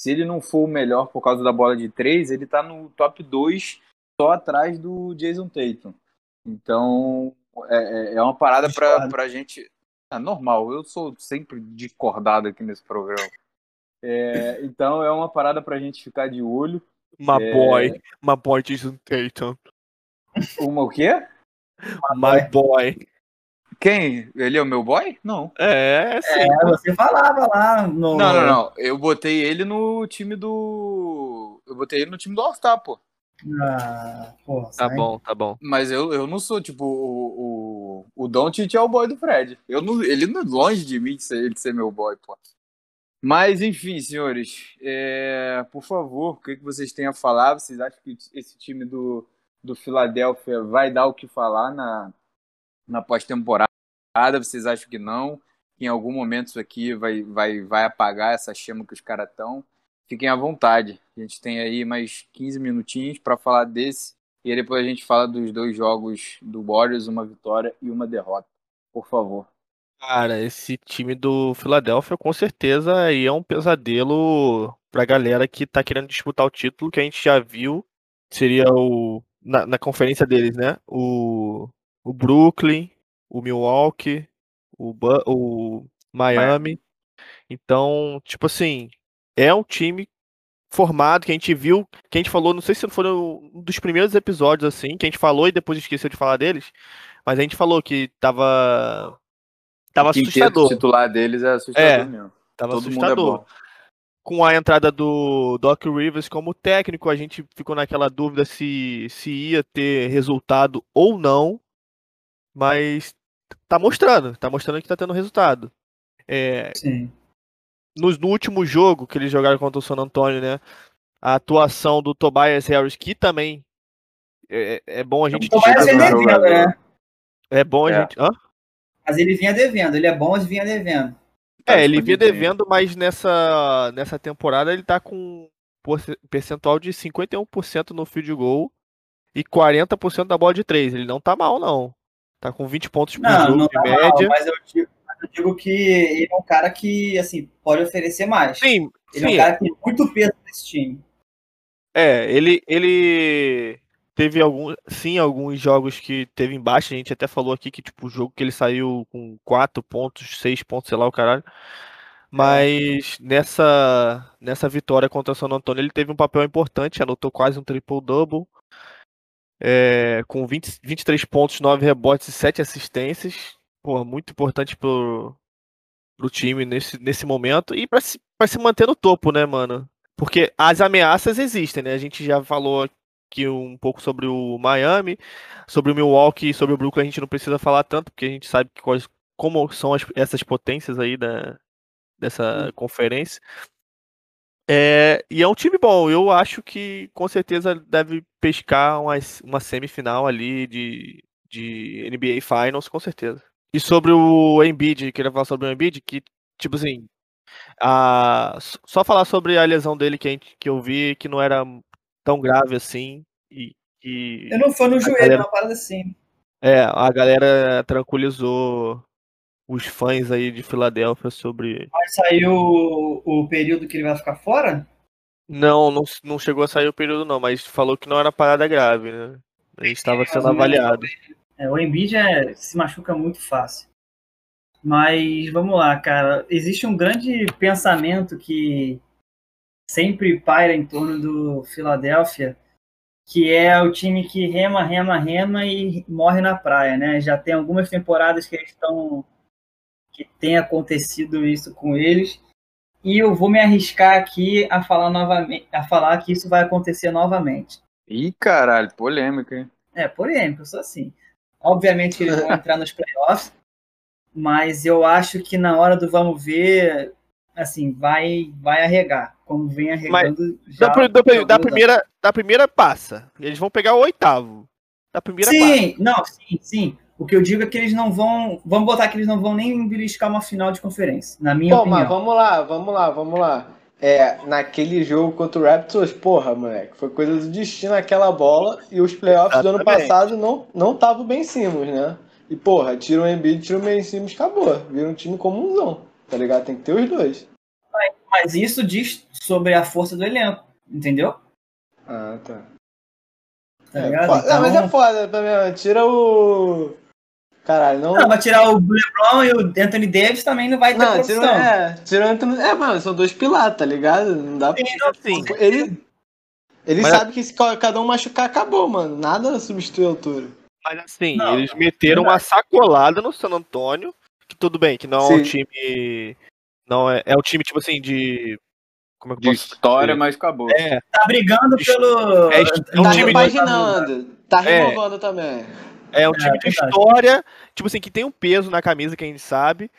S3: se ele não for o melhor por causa da bola de três, ele tá no top 2 só atrás do Jason Tatum. Então, é, é- é uma parada pra, pra gente. É normal, eu sou sempre discordado aqui nesse programa. É, então, é uma parada pra gente ficar de olho.
S2: My
S3: É.
S2: boy. My boy Jason Tatum.
S3: Uma o quê?
S2: My boy.
S3: Quem? Ele é o meu boy? Não.
S2: É, sim.
S4: É, você falava lá no.
S3: Não, não, não. Eu botei ele no time do. Eu botei ele no time do All-Star, pô.
S4: Ah, porra,
S2: Tá
S4: sai.
S2: bom, tá bom.
S3: Mas eu, eu não sou, tipo, o, o, o Doncic é o boy do Fred. Eu não, ele não é longe de mim de ser, ele ser meu boy, pô. Mas, enfim, senhores, é, por favor, o que, que vocês têm a falar? Vocês acham que esse time do, do Philadelphia vai dar o que falar na, na pós-temporada? Vocês acham que não? Em algum momento isso aqui vai, vai, vai apagar essa chama que os caras estão? Fiquem à vontade. A gente tem aí mais 15 minutinhos para falar desse. E depois a gente fala dos dois jogos do Warriors, uma vitória e uma derrota. Por favor.
S2: Cara, esse time do Philadelphia com certeza aí é um pesadelo pra galera que tá querendo disputar o título, que a gente já viu. Seria o. Na, na conferência deles, né? O, o Brooklyn, o Milwaukee, o, o Miami. Então, tipo assim, é um time formado que a gente viu, que a gente falou, não sei se foi um dos primeiros episódios assim, que a gente falou e depois esqueceu de falar deles, mas a gente falou que tava tava
S3: o
S2: assustador,
S3: titular deles é assustador
S2: É,
S3: mesmo.
S2: tava
S3: Todo mundo é
S2: assustador.
S3: bom.
S2: Com a entrada do Doc Rivers como técnico, a gente ficou naquela dúvida se se ia ter resultado ou não, mas tá mostrando, tá mostrando que tá tendo resultado. É,
S4: Sim.
S2: no, no último jogo que eles jogaram contra o San Antonio, né? A atuação do Tobias Harris, que também é, é bom a gente
S4: O Tobias devendo, né?
S2: É bom a
S3: É.
S2: gente. Hã?
S4: Mas ele vinha devendo. Ele é bom, mas vinha devendo.
S3: Tá
S2: É, ele vinha devendo, mas nessa, nessa temporada ele tá com percentual de 51% no field goal e 40% da bola de 3. Ele não tá mal, não. Tá com 20 pontos por
S4: Não,
S2: jogo
S4: não
S2: de
S4: tá mal,
S2: média.
S4: mas eu digo, eu digo que ele é um cara que, assim, pode oferecer mais.
S2: Sim,
S4: Ele é
S2: sim,
S4: um cara que tem muito peso nesse time.
S2: É, ele, ele teve algum, sim, alguns jogos que teve em baixa. A gente até falou aqui que, tipo, o jogo que ele saiu com 4 pontos, 6 pontos, sei lá, o caralho. Mas nessa, nessa vitória contra o San Antonio, ele teve um papel importante, anotou quase um triple-double. É, com 20, 23 pontos, 9 rebotes e 7 assistências. pô, muito importante pro, pro time nesse, nesse momento e para se, pra se manter no topo, né, mano? Porque as ameaças existem, né? A gente já falou aqui um pouco sobre o Miami, sobre o Milwaukee e sobre o Brooklyn a gente não precisa falar tanto, porque a gente sabe que quais, como são as, essas potências aí da, dessa conferência. É, e é um time bom, eu acho que com certeza deve pescar uma, uma semifinal ali de, de NBA Finals, com certeza. E sobre o Embiid, queria falar sobre o Embiid, que, tipo assim, a, só falar sobre a lesão dele que, a gente, que eu vi, que não era tão grave assim, e que...
S4: Eu não foi no joelho,
S2: galera-
S4: uma parada assim.
S2: É, a galera tranquilizou os fãs aí de Filadélfia sobre...
S4: Mas saiu o, o período que ele vai ficar fora?
S2: Não, não, não chegou a sair o período não, mas falou que não era parada grave, né? Ele estava
S4: mais
S2: sendo avaliado.
S4: É, o Embiid é, se machuca muito fácil. Mas vamos lá, cara. Existe um grande pensamento que sempre paira em torno do Philadelphia, que é o time que rema, rema, rema e morre na praia, né? Já tem algumas temporadas que eles estão que tem acontecido isso com eles. E eu vou me arriscar aqui a falar novamente, a falar que isso vai acontecer novamente.
S3: Ih, caralho, polêmica, hein?
S4: É, polêmico, eu sou assim. Obviamente que eles vão entrar nos playoffs, mas eu acho que na hora do vamos ver, assim, vai vai arregar, como vem arregando já.
S2: Da, da, da primeira, da primeira passa. Eles vão pegar o oitavo. Da primeira passa.
S4: Sim, não, sim, sim. O que eu digo é que eles não vão. Vamos botar que eles não vão nem beliscar uma final de conferência, na minha
S5: Pô,
S4: opinião.
S5: mas vamos lá, vamos lá, vamos lá. É, naquele jogo contra o Raptors, porra, moleque, foi coisa do destino aquela bola e os playoffs do ano
S2: Exatamente.
S5: passado não não estavam bem Simmons, né? E porra, tira o Embiid, tira o Ben Simmons, acabou. Vira um time comunzão, tá ligado? Tem que ter os dois.
S4: Mas isso diz sobre a força do elenco, entendeu?
S5: Ah, tá.
S4: Tá
S5: É,
S4: ligado?
S5: Não, mas é
S4: Então-
S5: foda também, tira o... Caralho, não...
S4: Não, vai tirar o LeBron e o Anthony Davis também não vai ter
S5: Não, tira,
S4: opção.
S5: é, tira o Anthony- É, mano, são dois pilares, tá ligado? Não dá pra...
S2: Sim.
S5: Ele, ele
S2: Mas-
S5: sabe que se cada um machucar, acabou, mano. Nada substitui a altura.
S2: Mas assim,
S4: Não,
S2: eles meteram uma sacolada no San Antônio. Que tudo bem, que não é um
S5: Sim.
S2: time. Não é. É um time, tipo assim, de. Como é que
S3: De
S2: posso
S3: história,
S2: dizer?
S3: mas acabou.
S2: É,
S4: Tá brigando pelo.
S2: É, é um
S5: tá
S2: time de-
S5: repaginando, tá
S2: É.
S5: renovando também.
S2: é um
S4: É,
S2: time de
S4: verdade.
S2: história, tipo assim, que tem um peso na camisa que a gente sabe,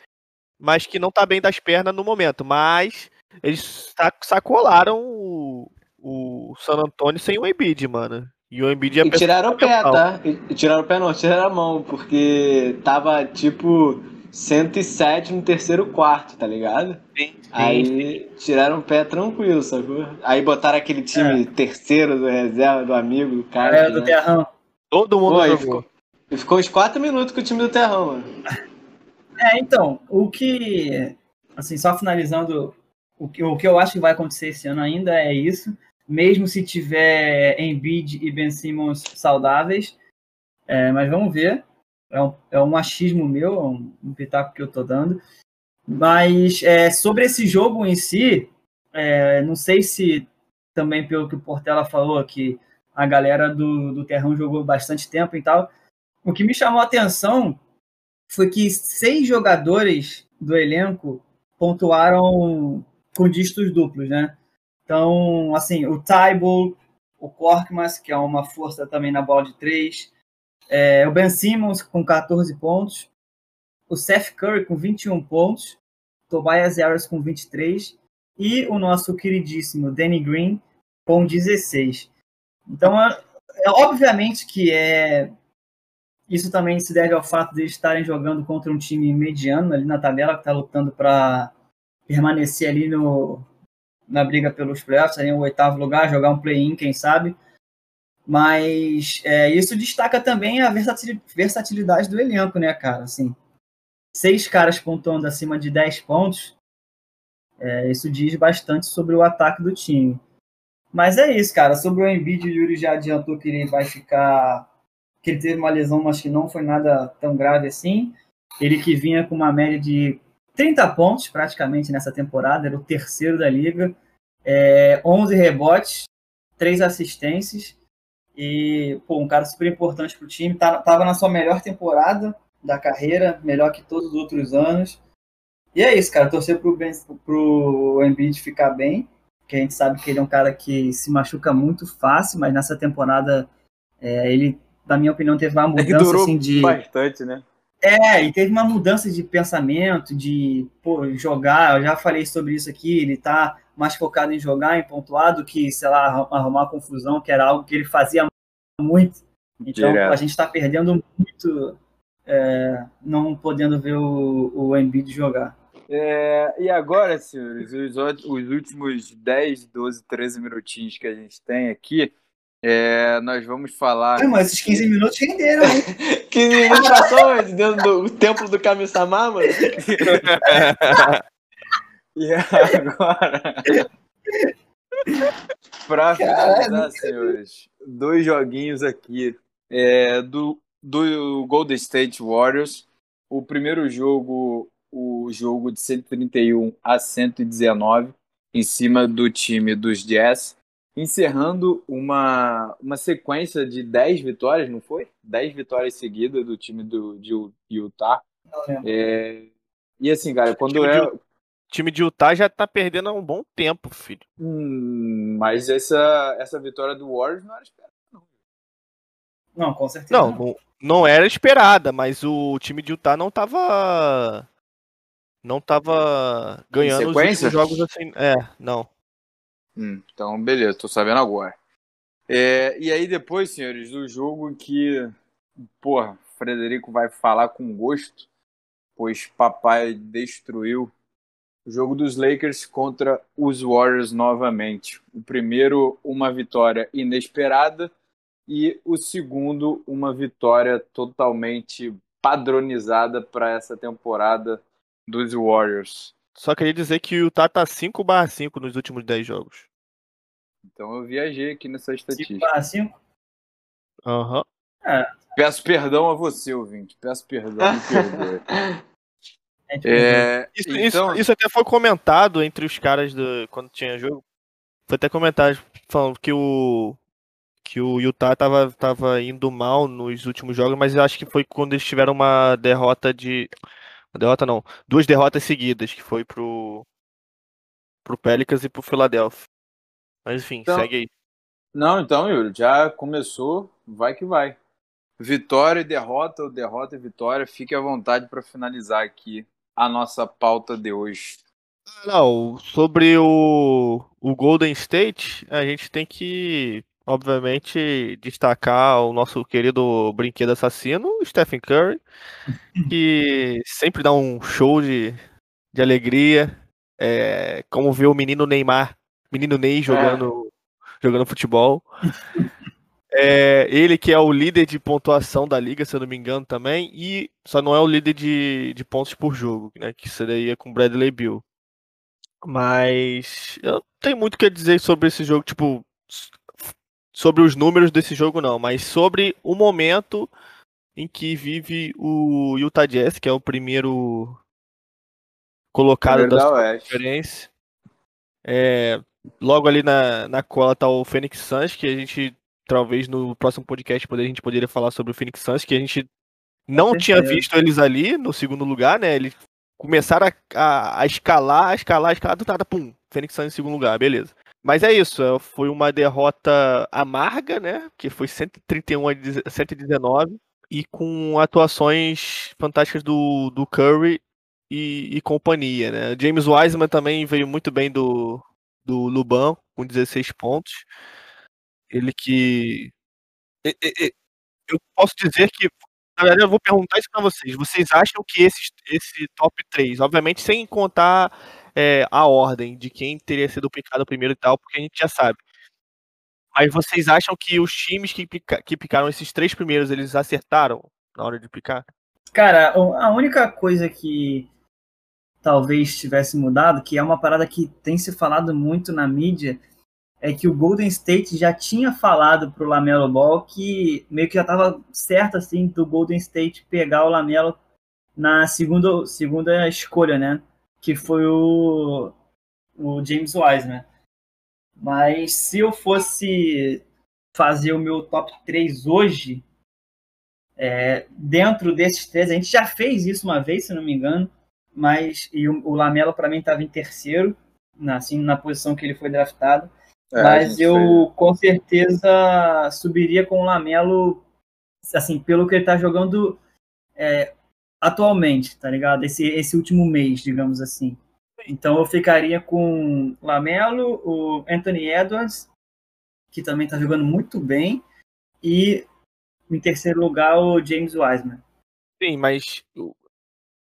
S2: mas que não tá bem das pernas no momento. Mas eles sa- sacolaram o, o San Antônio sem o Embiid, mano. E o Embiid é
S5: E tiraram o pé, tá? E e tiraram o pé não, tiraram a mão, porque tava tipo 107 no terceiro quarto, tá ligado?
S2: Sim, sim.
S5: Aí tiraram o pé tranquilo, sacou? Aí botaram aquele time terceiro do reserva, do amigo, do cara.
S4: É, do
S5: né?
S4: Terrão.
S2: Todo mundo
S5: Pô,
S2: jogou.
S5: ficou, e ficou uns 4 minutos com o time do Terrão, mano.
S4: É, então, o que. Assim, só finalizando, o que, o que eu acho que vai acontecer esse ano ainda é isso. Mesmo se tiver Embiid e Ben Simmons saudáveis. É, mas vamos ver. É um, é um achismo meu, é um, um pitaco que eu tô dando. Mas é, sobre esse jogo em si, é, não sei se também pelo que o Portela falou, que a galera do, do Terrão jogou bastante tempo e tal. O que me chamou a atenção foi que seis jogadores do elenco pontuaram com dígitos duplos, né? Então, assim, o Tybalt, o Korkmaz, que é uma força também na bola de três, é, o Ben Simmons com 14 pontos, o Seth Curry com 21 pontos, Tobias Harris com 23 e o nosso queridíssimo Danny Green com 16. Então, é, é obviamente que é isso também se deve ao fato de eles estarem jogando contra um time mediano ali na tabela, que está lutando para permanecer ali no, na briga pelos playoffs, ali no oitavo lugar, jogar um play-in, quem sabe. Mas é, isso destaca também a versatil- versatilidade do elenco, né, cara? Assim, seis caras pontuando acima de 10 pontos, é, isso diz bastante sobre o ataque do time. Mas é isso, cara. Sobre o Embiid, o Yuri já adiantou que ele vai ficar que ele teve uma lesão, mas que não foi nada tão grave assim. Ele que vinha com uma média de 30 pontos praticamente nessa temporada, era o terceiro da liga, é, 11 rebotes, 3 assistências e pô, um cara super importante para o time. Tá, tava na sua melhor temporada da carreira, melhor que todos os outros anos. E é isso, cara. Torcer pro, ben, pro Embiid ficar bem, que a gente sabe que ele é um cara que se machuca muito fácil, mas nessa temporada é, ele, na minha opinião, teve uma mudança
S3: Durou
S4: assim de.
S3: bastante, né?
S4: É, e teve uma mudança de pensamento, de pô, jogar. Eu já falei sobre isso aqui. Ele tá mais focado em jogar, em pontuar, do que, sei lá, arrumar confusão, que era algo que ele fazia muito. Então
S3: Direto.
S4: a gente está perdendo muito é, não podendo ver o, o Embiid jogar.
S3: É, e agora, senhores, os, os últimos 10, 12, 13 minutinhos que a gente tem aqui, é, nós vamos falar.
S4: Ah, mas esses 15 minutos renderam, hein?
S5: 15 minutos passou dentro do templo do Kami-sama, mano.
S3: E agora, para finalizar, senhores, dois joguinhos aqui é, do, do Golden State Warriors. O primeiro jogo, o jogo de 131 a 119, em cima do time dos Jazz, encerrando uma, uma sequência de 10 vitórias, não foi? 10 vitórias seguidas do time do, de Utah. É, e assim, cara, quando é.
S2: Time de Utah já tá perdendo há um bom tempo, filho.
S3: Hum, mas essa, essa vitória do Warriors não era esperada.
S4: Não, com certeza.
S2: Não, não, não era esperada, mas o time de Utah não tava. Não tava ganhando os jogos assim. É, não.
S3: Hum, então, beleza, tô sabendo agora. É, e aí depois, senhores, do jogo que, porra, Frederico vai falar com gosto, pois papai destruiu o jogo dos Lakers contra os Warriors novamente. O primeiro, uma vitória inesperada, e o segundo, uma vitória totalmente padronizada para essa temporada dos Warriors.
S2: Só queria dizer que o Utah tá 5/5 nos últimos 10 jogos.
S3: Então eu viajei aqui nessa
S4: 5
S3: estatística.
S4: para 5.
S2: Aham.
S3: Peço perdão a você, ouvinte. Peço perdão, me perdoe.
S4: É,
S3: É,
S2: Isso,
S3: então,
S2: isso, isso até foi comentado entre os caras do, quando tinha jogo. Foi até comentado falando que o que o Utah tava, tava indo mal nos últimos jogos, mas eu acho que foi quando eles tiveram uma derrota de uma derrota não, duas derrotas seguidas, que foi pro pro Pelicans e pro Philadelphia. Mas enfim,
S3: Então-
S2: segue aí.
S3: Não, então, Yuri, já começou, vai que vai. Vitória e derrota, ou derrota e vitória. Fique à vontade para finalizar aqui a nossa pauta de hoje.
S2: Não, sobre o, o Golden State, a gente tem que, obviamente, destacar o nosso querido brinquedo assassino, Stephen Curry, que sempre dá um show de, de alegria. É, como ver o menino Neymar, menino Ney jogando, jogando futebol. É, ele que é o líder de pontuação da liga, se eu não me engano, também, e só não é o líder de, de pontos por jogo, né? Que seria com Bradley Bill. Mas eu não tenho muito o que dizer sobre esse jogo, tipo, sobre os números desse jogo não, mas sobre o momento em que vive o Utah Jazz, que é o primeiro colocado da
S3: da
S2: conferência. É, logo ali na, na cola tá o Phoenix Suns, que a gente talvez no próximo podcast a gente poderia falar sobre o Phoenix Suns, que a gente não tinha visto eles ali no segundo lugar, né? Eles começaram a, a, a escalar, a escalar, a escalar do nada, pum, Phoenix Suns em segundo lugar, beleza. Mas é isso, é, foi uma derrota amarga, né? Que foi 131 a 10 119 e com atuações fantásticas do, do Curry e, e companhia, né? James Wiseman também veio muito bem do, do Luban, com 16 pontos. Ele que. Eu posso dizer que. Na verdade, eu vou perguntar isso pra vocês. Vocês acham que esse, esse top 3, obviamente sem contar é, a ordem de quem teria sido picado primeiro e tal, porque a gente já sabe. Mas vocês acham que os times que, pica- que picaram esses três primeiros, eles acertaram na hora de picar?
S4: Cara, a única coisa que talvez tivesse mudado, que é uma parada que tem se falado muito na mídia, é que o Golden State já tinha falado pro Lamelo Ball que meio que já estava certo assim do Golden State pegar o Lamelo na segunda, segunda escolha, né? Que foi o, o James Wiseman. Mas se eu fosse fazer o meu top 3 hoje, É, dentro desses três, a gente já fez isso uma vez, se não me engano, mas e o, o Lamelo para mim estava em terceiro, na, assim, na posição que ele foi draftado.
S3: É,
S4: mas eu
S3: foi-
S4: com certeza subiria com o Lamelo, assim, pelo que ele tá jogando é, atualmente, tá ligado? Esse, esse último mês, digamos assim. Então eu ficaria com Lamelo, o Anthony Edwards, que também tá jogando muito bem, e em terceiro lugar o James Wiseman.
S2: Sim, mas o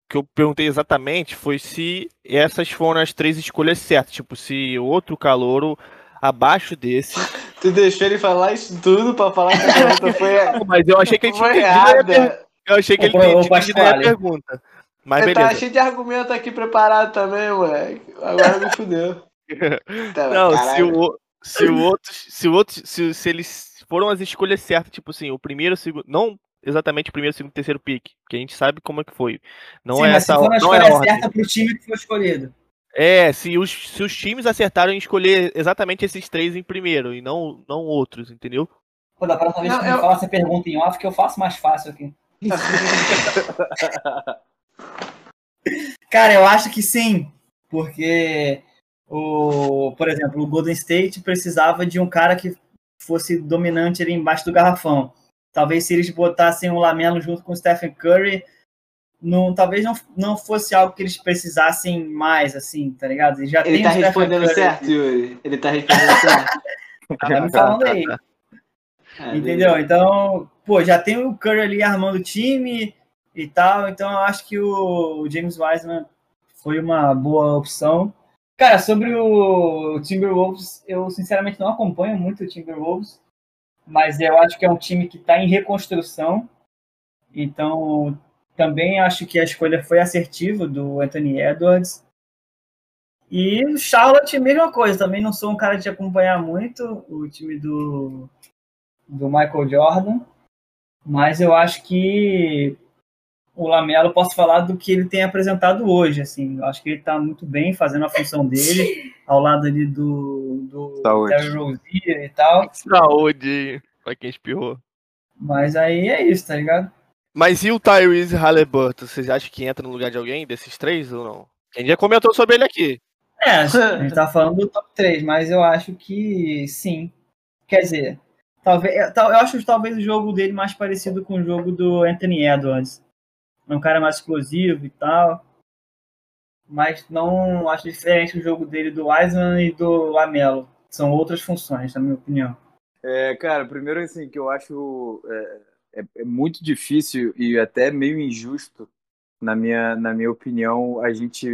S2: que eu perguntei exatamente foi se essas foram as três escolhas certas. Tipo, se o outro calouro abaixo desse.
S5: Tu deixou ele falar isso tudo pra falar que a pergunta foi,
S2: Mas eu achei que ele tinha
S5: errada.
S2: Eu achei que ele tinha entendido a pergunta. Mas
S5: Ele tá
S2: beleza.
S5: cheio de argumento aqui preparado também, moleque. Agora me fudeu. Tá,
S2: Não, se
S5: caralho.
S2: o, o- se o outro, se o outro, se, se eles foram as escolhas certas, tipo assim, o primeiro, o segundo, não exatamente o primeiro, segundo, terceiro pick, porque a gente sabe como é que foi. Não
S4: Sim,
S2: é
S4: mas
S2: essa,
S4: se for na
S2: não é a
S4: escolha
S2: ordem.
S4: certa pro time que foi escolhido.
S2: É, se os, se os times acertaram em escolher exatamente esses três em primeiro e não, não outros, entendeu?
S4: Pô, da próxima vez
S5: Não,
S4: que
S5: eu-
S4: fala essa pergunta em off, que eu faço mais fácil aqui. Cara, eu acho que sim, porque o, por exemplo, o Golden State precisava de um cara que fosse dominante ali embaixo do garrafão. Talvez se eles botassem o Lamelo junto com o Stephen Curry, não, talvez não, não fosse algo que eles precisassem mais, assim, tá ligado? Já
S5: Ele
S4: tem
S5: tá respondendo
S4: Curry.
S5: certo, Yuri? Ele tá respondendo certo?
S4: Tá me falando aí.
S5: Ah,
S4: Entendeu? Então, pô, já tem o Curry ali armando o time e tal, então eu acho que o James Wiseman foi uma boa opção. Cara, sobre o Timberwolves, eu sinceramente não acompanho muito o Timberwolves, mas eu acho que é um time que está em reconstrução, então também acho que a escolha foi assertiva do Anthony Edwards. E o Charlotte, mesma coisa, também não sou um cara de acompanhar muito o time do, do Michael Jordan, mas eu acho que o Lamelo posso falar do que ele tem apresentado hoje, assim, eu acho que ele está muito bem fazendo a função dele ao lado ali do, do
S3: Saúde.
S4: Terry Rozier e tal,
S2: Saúde pra quem espirrou.
S4: mas aí é isso, tá ligado?
S2: Mas e o Tyrese Halliburton? Vocês acham que entra no lugar de alguém desses três ou não? Quem já comentou sobre ele aqui.
S4: É, a gente tá falando do top 3, mas eu acho que sim. Quer dizer, talvez, eu tal- eu acho talvez o jogo dele mais parecido com o jogo do Anthony Edwards. É um cara mais explosivo e tal. Mas não acho diferente o jogo dele do Wiseman e do Lamelo. São outras funções, na minha opinião.
S3: É, cara, primeiro assim, que eu acho é, é- é muito difícil e até meio injusto, na minha, na minha opinião, a gente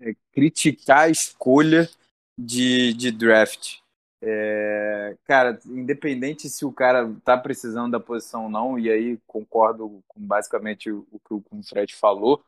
S3: é, criticar a escolha de, de draft. É, cara, independente se o cara tá precisando da posição ou não, e aí concordo com basicamente o, o que o Fred falou,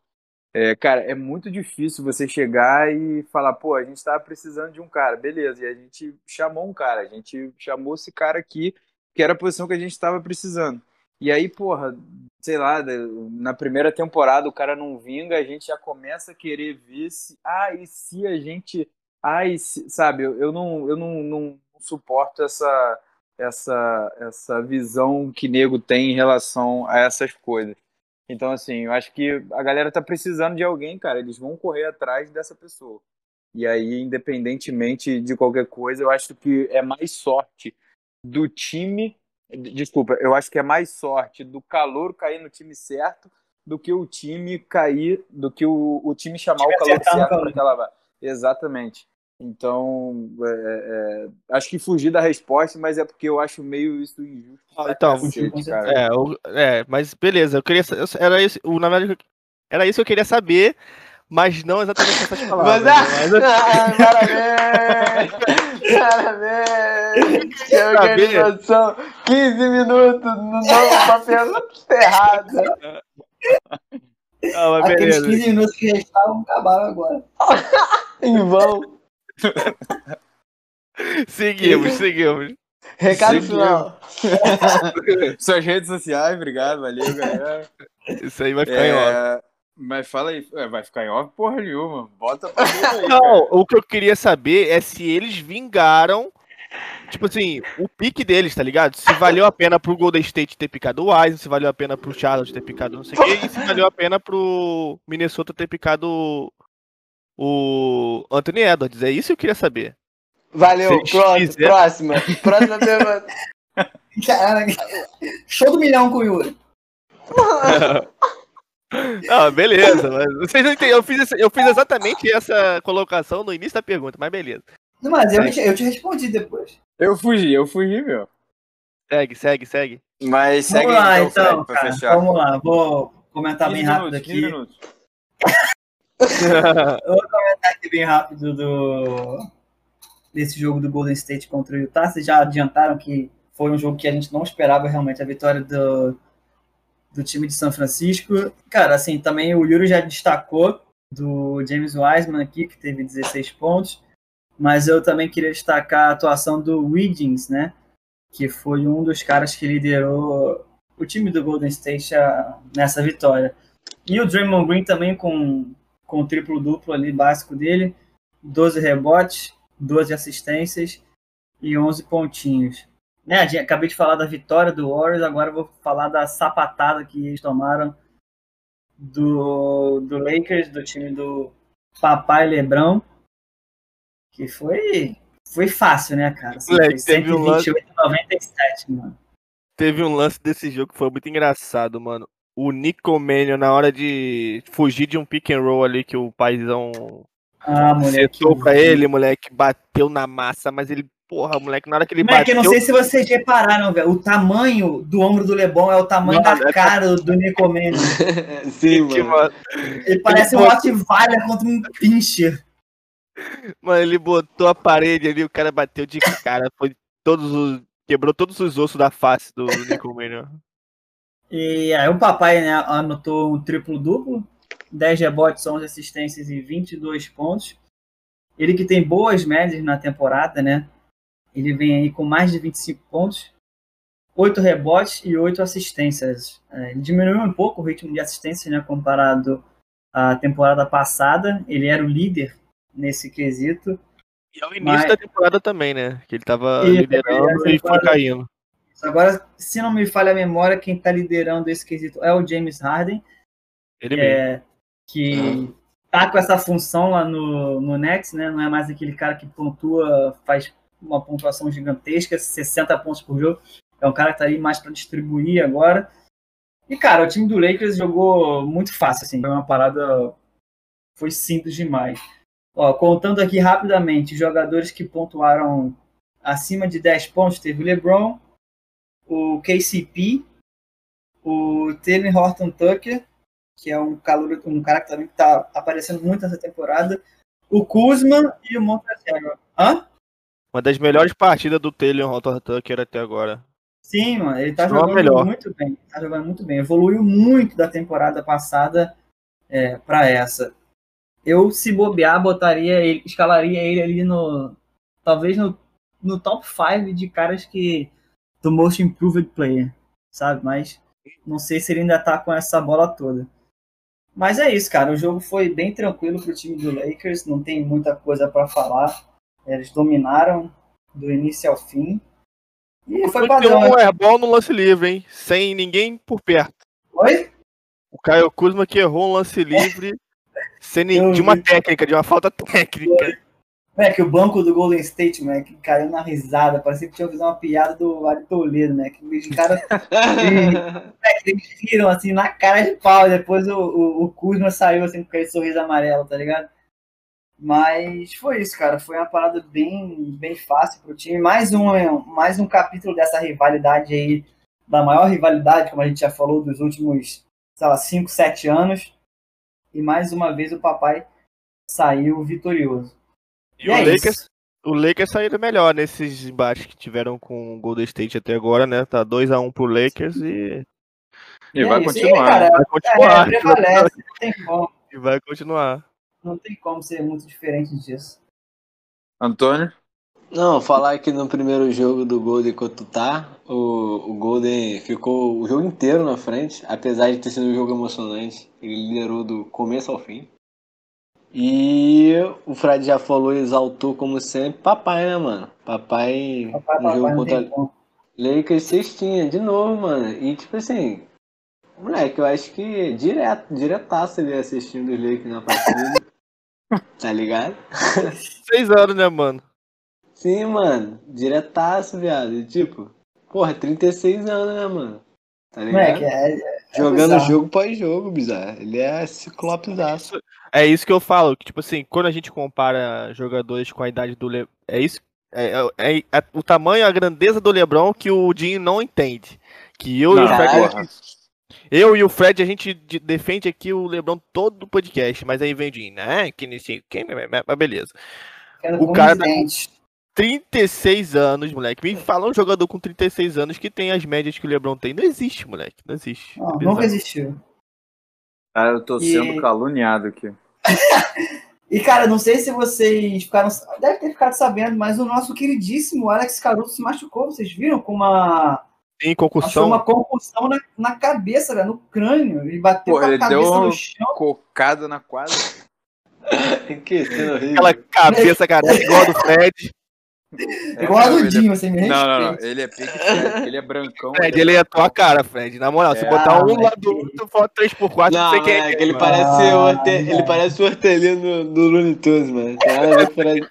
S3: é, cara, é muito difícil você chegar e falar, pô, a gente tava precisando de um cara, beleza, e a gente chamou um cara, a gente chamou esse cara aqui, que era a posição que a gente estava precisando. E aí, porra, sei lá, na primeira temporada o cara não vinga, a gente já começa a querer ver se, ah, e se a gente, ah, e se, sabe, eu não, eu não, não suporto essa, essa, essa visão que nego tem em relação a essas coisas. Então, assim, eu acho que a galera tá precisando de alguém, cara. Eles vão correr atrás dessa pessoa. E aí, independentemente de qualquer coisa, eu acho que é mais sorte do time. Desculpa, eu acho que é mais sorte do calor cair no time certo do que o time cair, do que o, o time chamar o,
S4: time
S3: calor
S4: acertar no
S3: certo
S4: calor.
S3: para aquela vaga. Exatamente. Então, é, é, acho que fugir da resposta, mas é porque eu acho meio isso injusto.
S2: Ah, então,
S3: cacete.
S2: É, o- é, mas beleza, eu queria. eu- Era isso, o, na verdade, era isso que eu queria saber, mas não exatamente essas
S5: Mas,
S2: palavras.
S5: ah,
S2: né? Mas-
S5: ah, parabéns! Parabéns! Que organização! 15 minutos no novo pra pergunta errada.
S2: Não, mas
S4: Aqueles
S2: beleza.
S4: 15 minutos que restavam acabaram agora.
S5: Em vão.
S2: Seguimos, seguimos.
S5: Recado
S3: Seguiu.
S5: final.
S3: Suas redes sociais, obrigado, valeu, galera.
S2: Isso aí vai ficar em off.
S3: Mas fala aí, é, vai ficar em off porra nenhuma. Bota pra mim aí,
S2: Não,
S3: cara.
S2: o que eu queria saber é se eles vingaram Tipo assim, o pique deles, tá ligado? Se valeu a pena pro Golden State ter picado o Wise, se valeu a pena pro Charlotte ter picado não sei o quê, e se valeu a pena pro Minnesota ter picado o Anthony Edwards. É isso que eu queria saber.
S5: Valeu, próximo,
S2: quiser.
S5: próxima. Próxima pergunta.
S4: Caraca. Show do milhão com o Yuri.
S2: Ah, beleza, mas vocês não entendem. Eu fiz, eu fiz exatamente essa colocação no início da pergunta, mas beleza.
S4: Mas eu, te- eu te respondi depois.
S3: Eu fugi, eu fugi, meu.
S2: Segue, segue, segue.
S3: Mas segue
S4: vamos lá, então,
S3: Fred, pra
S4: cara.
S3: fechar.
S4: Vamos lá, vou comentar
S3: 15
S4: bem rápido
S3: minutos,
S4: aqui.
S3: 15 minutos.
S4: aqui bem rápido do desse jogo do Golden State contra o Utah. Vocês já adiantaram que foi um jogo que a gente não esperava realmente a vitória do, do time de São Francisco. Cara, assim, também o Yuri já destacou do James Wiseman aqui, que teve 16 pontos. Mas eu também queria destacar a atuação do Wiggins, né? Que foi um dos caras que liderou o time do Golden State a- nessa vitória. E o Draymond Green também com com o triplo-duplo ali básico dele, 12 rebotes, 12 assistências e 11 pontinhos. Né, acabei de falar da vitória do Warriors, agora eu vou falar da sapatada que eles tomaram do, do Lakers, do time do Papai Lebrão, que foi foi fácil, né, cara? Assim,
S2: Moleque,
S4: foi
S2: teve um lance-
S4: 128 a 97, mano.
S2: Teve um lance desse jogo que foi muito engraçado, mano. O Nico Mannion, na hora de fugir de um pick and roll ali que o paizão
S4: Ah, moleque.
S2: setou pra ele, moleque, bateu na massa, mas ele, porra, moleque, na hora que ele
S4: Moleque, eu
S2: bateu.
S4: não sei se vocês repararam, velho. O tamanho do ombro do Lebon é o tamanho
S2: Mano,
S4: da
S2: é-
S4: cara do Nico Mannion.
S5: Sim,
S2: que,
S5: mano.
S4: Ele parece um
S2: botou-
S4: Rottweiler contra um pincher.
S2: mano, ele botou a parede ali, o cara bateu de cara, foi todos os. Quebrou todos os ossos da face do Nico Mannion.
S4: E aí o papai né, anotou um triplo-duplo, 10 rebotes, 11 assistências e 22 pontos. Ele que tem boas médias na temporada, né? Ele vem aí com mais de 25 pontos, 8 rebotes e 8 assistências. É, Ele diminuiu um pouco o ritmo de assistência, né, comparado à temporada passada. Ele era o líder nesse quesito.
S2: E ao início
S4: Mas-
S2: da temporada também, né? Que ele tava
S4: Isso,
S2: liderando e foi caindo.
S4: Agora, se não me falha a memória, quem está liderando esse quesito é o James Harden.
S2: Ele mesmo.
S4: é, que tá com essa função lá no, no Nets, né? Não é mais aquele cara que pontua, faz uma pontuação gigantesca, 60 pontos por jogo. É um cara que tá aí mais para distribuir agora. E, cara, o time do Lakers jogou muito fácil, assim. Foi uma parada. Foi simples demais. Ó, contando aqui rapidamente, jogadores que pontuaram acima de 10 pontos, teve o LeBron, o KCP, o Taylor Horton Tucker, que é um, calor, um cara que também está aparecendo muito nessa temporada. O Kuzma e o Montrezl. Hã?
S2: Uma das melhores partidas do Taylor Horton Tucker até agora.
S4: Sim, mano, ele tá
S2: Só a
S4: jogando
S2: melhor.
S4: muito bem. Tá jogando muito bem. Evoluiu muito da temporada passada é, para essa. Eu, se bobear, botaria ele, escalaria ele ali no. Talvez no, no top 5 de caras que. do Most Improved Player, sabe? Mas não sei se ele ainda tá com essa bola toda. Mas é isso, cara. O jogo foi bem tranquilo pro time do Lakers. Não tem muita coisa para falar. Eles dominaram do início ao fim. E foi
S2: Foi
S4: padrão.
S2: um airball no lance livre, hein? Sem ninguém por perto.
S4: Oi?
S2: O Caio Kuzma que errou um lance livre sem nem, de uma técnica, de uma falta técnica.
S4: É que o banco do Golden State, né, que caiu na risada, parecia que tinha ouvido uma piada do Ari Toledo, né, que os caras é, que eles riram assim na cara de pau, e depois o, o, o Kuzma saiu assim com aquele sorriso amarelo, tá ligado? Mas foi isso, cara, foi uma parada bem, bem fácil pro time, mais um, mais um capítulo dessa rivalidade aí, da maior rivalidade, como a gente já falou, dos últimos, sei lá, 5, 7 anos, e mais uma vez o papai saiu vitorioso.
S2: E
S4: E é
S2: o Lakers,
S4: isso.
S2: o Lakers saíram melhor nesses embates que tiveram com o Golden State até agora, né? Tá 2x1 pro Lakers e
S3: E
S4: É
S3: vai.
S4: E,
S3: continuar.
S4: cara,
S2: vai continuar.
S4: É, prevalece, não tem como.
S2: E vai continuar.
S4: Não tem como ser muito diferente disso.
S3: Antônio?
S5: Não, falar que no primeiro jogo do Golden contra o Tá, o, o Golden ficou o jogo inteiro na frente, apesar de ter sido um jogo emocionante. Ele liderou do começo ao fim. E o Fred já falou e exaltou, como sempre, papai, né, mano? Papai,
S4: Papai,
S5: no
S4: papai,
S5: jogo
S4: não
S5: contra. Lakers cestinha, de novo, mano. E tipo assim, moleque, eu acho que direto, diretaço ele assistindo os Lakers na partida. Tá ligado?
S2: Seis anos, né, mano?
S5: Sim, mano, diretaço, viado. E tipo, porra, 36 anos, né, mano? Tá ligado?
S4: Moleque, é, é
S5: Jogando
S4: bizarro.
S5: jogo pós jogo, bizarro. Ele é ciclopesaço.
S2: É isso que eu falo, que tipo assim, quando a gente compara jogadores com a idade do Le... é isso, é, é- é o tamanho, a grandeza do LeBron que o Dinho não entende. Que eu e o Fred, eu e o Fred a gente de- defende aqui o LeBron todo o podcast, mas aí vem o Dinho, né? Que nem sei quem, mas beleza.
S4: Quero
S2: o cara tá-
S4: condizente.
S2: 36 anos, moleque. Me fala um jogador com 36 anos que tem as médias que o LeBron tem. Não existe, moleque. Não existe.
S4: Não,
S2: É
S4: nunca existiu.
S3: Cara, eu tô
S4: E-
S3: sendo caluniado aqui.
S4: E, cara, não sei se vocês ficaram. Deve ter ficado sabendo, mas o nosso queridíssimo Alex Caruso se machucou. Vocês viram? Com uma.
S2: Tem
S4: Achou
S2: concussão.
S4: uma concussão na, na cabeça, velho, no crânio. Ele bateu
S3: Pô,
S4: com a
S3: ele
S4: cabeça
S3: deu-
S4: no chão.
S3: Cocada na quadra.
S5: que cena horrível.
S2: Aquela cabeça, cara, igual a do Fred.
S3: É,
S4: Igual a
S3: não,
S4: do
S3: é-
S4: Dinho, você me
S3: Não, não, não.
S4: respeita.
S3: Ele é pique Fred, ele é brancão.
S2: Fred, ele é a tua cara, Fred. Na moral, se
S3: É.
S2: botar
S4: Ah,
S2: um lá
S4: moleque.
S2: do outro, for 3x4, não,
S5: Não,
S2: sei quem é.
S5: moleque, ele
S2: mano.
S5: parece, o
S4: Ah,
S5: horte... ele parece o hortelino do Looney Tunes, mano. Tem nada a ver.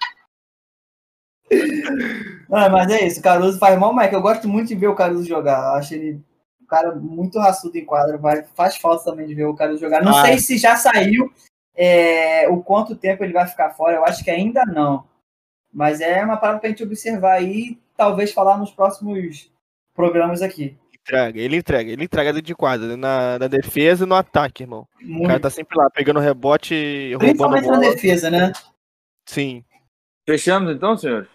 S4: Não, mas é isso, o Caruso faz mal, mas eu gosto muito de ver o Caruso jogar. Eu acho ele um cara muito raçudo em quadra. Vai, faz falta também de ver o Caruso jogar. Não
S2: Ah.
S4: sei se já saiu é, o quanto tempo ele vai ficar fora. Eu acho que ainda não. Mas é uma parada pra gente observar aí e talvez falar nos próximos programas aqui.
S2: Entrega, ele entrega, ele entrega dentro de quadra, na, na defesa e no ataque, irmão. O
S4: Muito.
S2: cara tá sempre lá, pegando rebote, e roubando
S4: Principalmente na defesa, né?
S2: Sim,
S3: Fechamos então, senhores?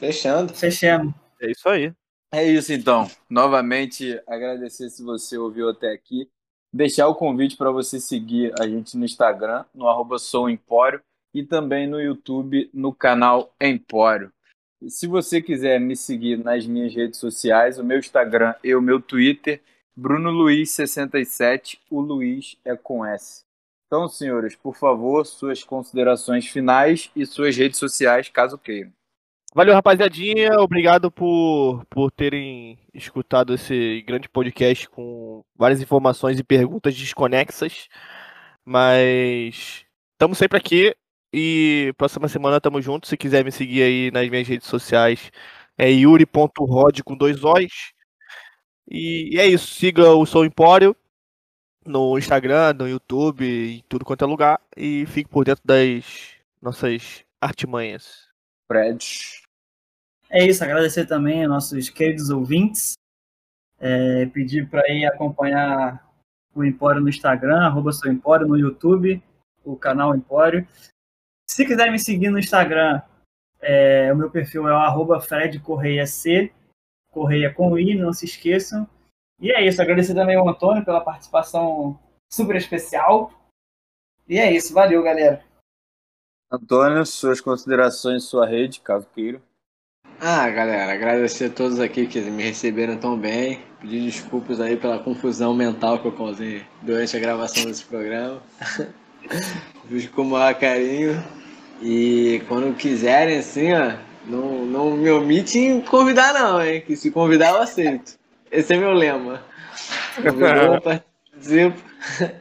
S5: Fechando.
S4: Fechamos.
S2: é isso aí.
S3: É isso então. Novamente, agradecer se você ouviu até aqui. Deixar o convite para você seguir a gente no Instagram, no arroba souempório, e também no YouTube, no canal Empório. E se você quiser me seguir nas minhas redes sociais, o meu Instagram e o meu Twitter, Bruno Luiz67, o Luiz é com S. Então, senhores, por favor, suas considerações finais e suas redes sociais, caso queiram.
S2: Valeu, rapaziadinha. Obrigado por, por terem escutado esse grande podcast com várias informações e perguntas desconexas. Mas estamos sempre aqui e próxima semana estamos juntos. Se quiser me seguir aí nas minhas redes sociais, é yuri.rod com dois O's. E, e é isso. Siga o Sou Empório no Instagram, no YouTube, em tudo quanto é lugar. E fique por dentro das nossas artimanhas.
S3: Fred.
S4: É isso, agradecer também aos nossos queridos ouvintes. É, pedir para ir acompanhar o Empório no Instagram, arroba seu Empório, no YouTube, o canal Empório. Se quiser me seguir no Instagram, é, o meu perfil é o Fred Correia C, Correia com I, não se esqueçam. E é isso, agradecer também ao Antônio pela participação super especial. E é isso, valeu, galera.
S3: Antônio, suas considerações, sua rede, caso queira.
S5: Ah, galera, agradecer a todos aqui que me receberam tão bem. Pedir desculpas aí pela confusão mental que eu causei durante a gravação desse programa. Fiz com o maior carinho. E quando quiserem, assim, ó, não, não me omite em convidar não, hein? Que se convidar eu aceito. Esse é meu lema. Convidou, participo.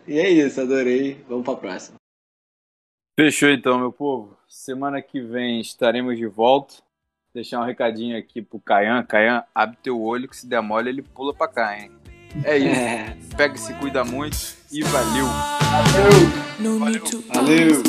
S5: E é isso, adorei. Vamos pra próxima.
S3: Fechou então, meu povo. Semana que vem estaremos de volta. Deixar um recadinho aqui pro Caian. Caian, abre teu olho que se der mole ele pula pra cá, hein? É isso.
S5: É,
S3: Pega e se cuida muito e valeu.
S6: No need to
S5: Valeu.